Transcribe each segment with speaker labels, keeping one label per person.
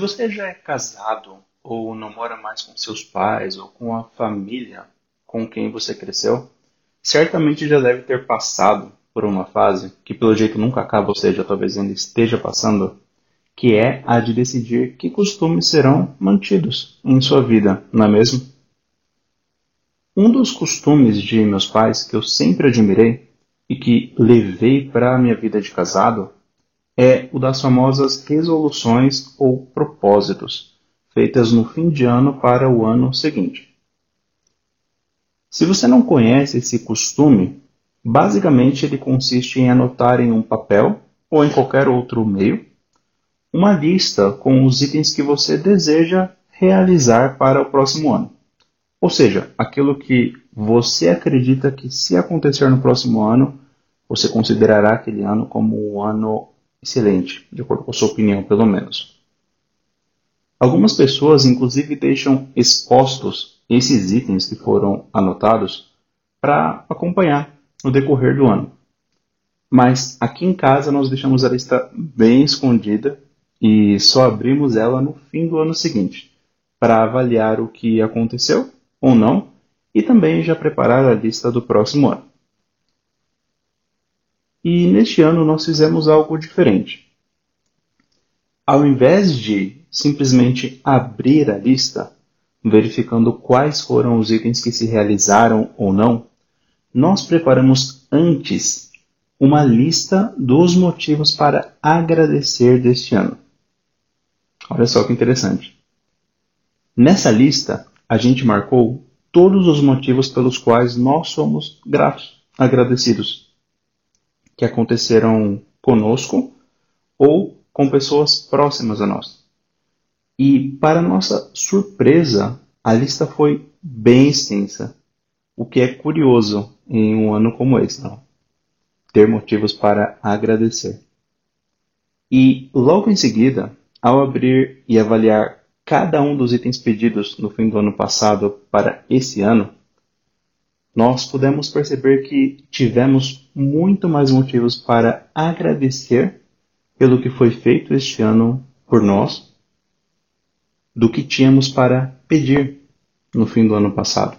Speaker 1: Você já é casado ou não mora mais com seus pais ou com a família com quem você cresceu, certamente já deve ter passado por uma fase que pelo jeito nunca acaba, ou seja, talvez ainda esteja passando, que é a de decidir que costumes serão mantidos em sua vida, não é mesmo? Um dos costumes de meus pais que eu sempre admirei e que levei para a minha vida de casado é o das famosas resoluções ou propósitos, feitas no fim de ano para o ano seguinte. Se você não conhece esse costume, basicamente ele consiste em anotar em um papel ou em qualquer outro meio uma lista com os itens que você deseja realizar para o próximo ano. Ou seja, aquilo que você acredita que se acontecer no próximo ano, você considerará aquele ano como um ano excelente, de acordo com a sua opinião, pelo menos. Algumas pessoas, inclusive, deixam expostos esses itens que foram anotados para acompanhar no decorrer do ano. Mas aqui em casa nós deixamos a lista bem escondida e só abrimos ela no fim do ano seguinte, para avaliar o que aconteceu ou não e também já preparar a lista do próximo ano. E neste ano nós fizemos algo diferente. Ao invés de simplesmente abrir a lista, verificando quais foram os itens que se realizaram ou não, nós preparamos antes uma lista dos motivos para agradecer deste ano. Olha só que interessante. Nessa lista, a gente marcou todos os motivos pelos quais nós somos gratos, agradecidos, que aconteceram conosco ou com pessoas próximas a nós. E, para nossa surpresa, a lista foi bem extensa, o que é curioso em um ano como esse, não? Ter motivos para agradecer. E logo em seguida, ao abrir e avaliar cada um dos itens pedidos no fim do ano passado para esse ano, nós pudemos perceber que tivemos muito mais motivos para agradecer pelo que foi feito este ano por nós do que tínhamos para pedir no fim do ano passado.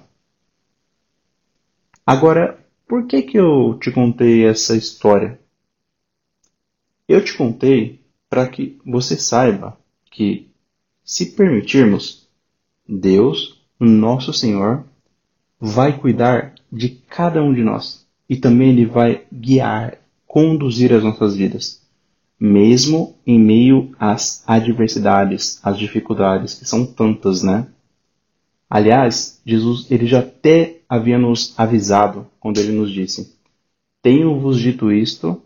Speaker 1: Agora, por que, que eu te contei essa história? Eu te contei para que você saiba que, se permitirmos, Deus, nosso Senhor, vai cuidar de cada um de nós e também Ele vai guiar, conduzir as nossas vidas, mesmo em meio às adversidades, às dificuldades, que são tantas, né? Aliás, Jesus ele já até havia nos avisado quando ele nos disse: Tenho-vos dito isto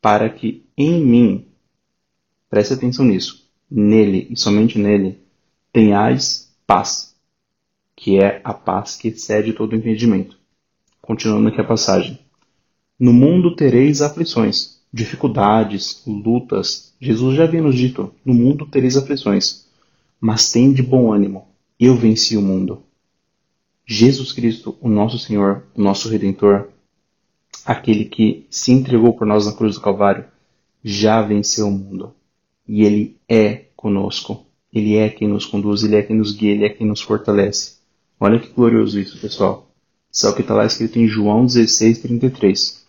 Speaker 1: para que em mim Preste atenção nisso. Nele e somente nele tenhais paz, que é a paz que excede todo entendimento. Continuando aqui a passagem. No mundo tereis aflições, dificuldades, lutas. Jesus já havia nos dito: no mundo tereis aflições, mas tem de bom ânimo. Eu venci o mundo. Jesus Cristo, o nosso Senhor, o nosso Redentor, aquele que se entregou por nós na cruz do Calvário, já venceu o mundo e Ele é conosco. Ele é quem nos conduz, Ele é quem nos guia, Ele é quem nos fortalece. Olha que glorioso isso, pessoal. Isso é o que está lá escrito em João 16, 33.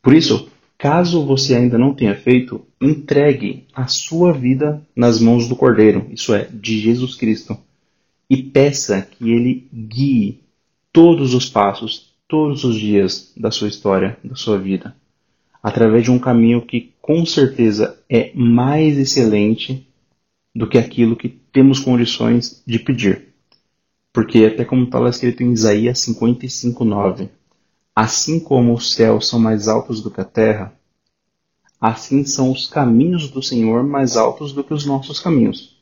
Speaker 1: Por isso, caso você ainda não tenha feito, entregue a sua vida nas mãos do Cordeiro, isso é, de Jesus Cristo, e peça que Ele guie todos os passos, todos os dias da sua história, da sua vida através de um caminho que com certeza é mais excelente do que aquilo que temos condições de pedir. Porque até como está lá escrito em Isaías 55:9, assim como os céus são mais altos do que a terra, assim são os caminhos do Senhor mais altos do que os nossos caminhos,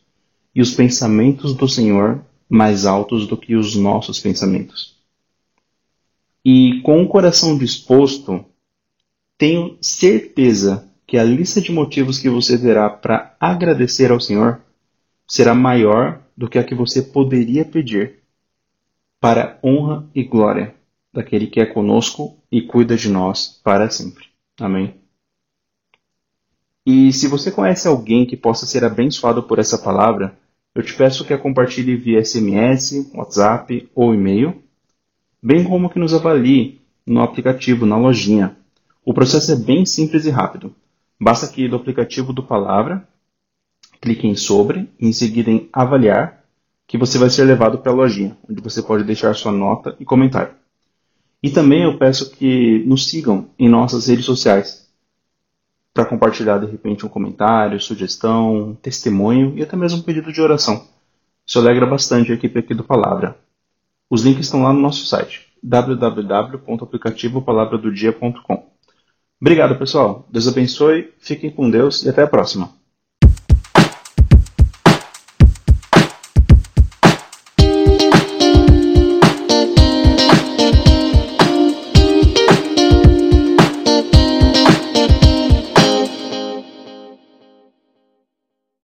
Speaker 1: e os pensamentos do Senhor mais altos do que os nossos pensamentos. E com o coração disposto tenho certeza que a lista de motivos que você terá para agradecer ao Senhor será maior do que a que você poderia pedir para honra e glória daquele que é conosco e cuida de nós para sempre. Amém. E se você conhece alguém que possa ser abençoado por essa palavra, eu te peço que a compartilhe via SMS, WhatsApp ou e-mail, bem como que nos avalie no aplicativo, na lojinha. O processo é bem simples e rápido. Basta que do aplicativo do Palavra, clique em Sobre em seguida em Avaliar, que você vai ser levado para a lojinha, onde você pode deixar sua nota e comentário. E também eu peço que nos sigam em nossas redes sociais para compartilhar de repente um comentário, sugestão, testemunho e até mesmo um pedido de oração. Isso alegra bastante a equipe aqui do Palavra. Os links estão lá no nosso site www.aplicativopalavradodia.com. Obrigado, pessoal. Deus abençoe, fiquem com Deus e até a próxima.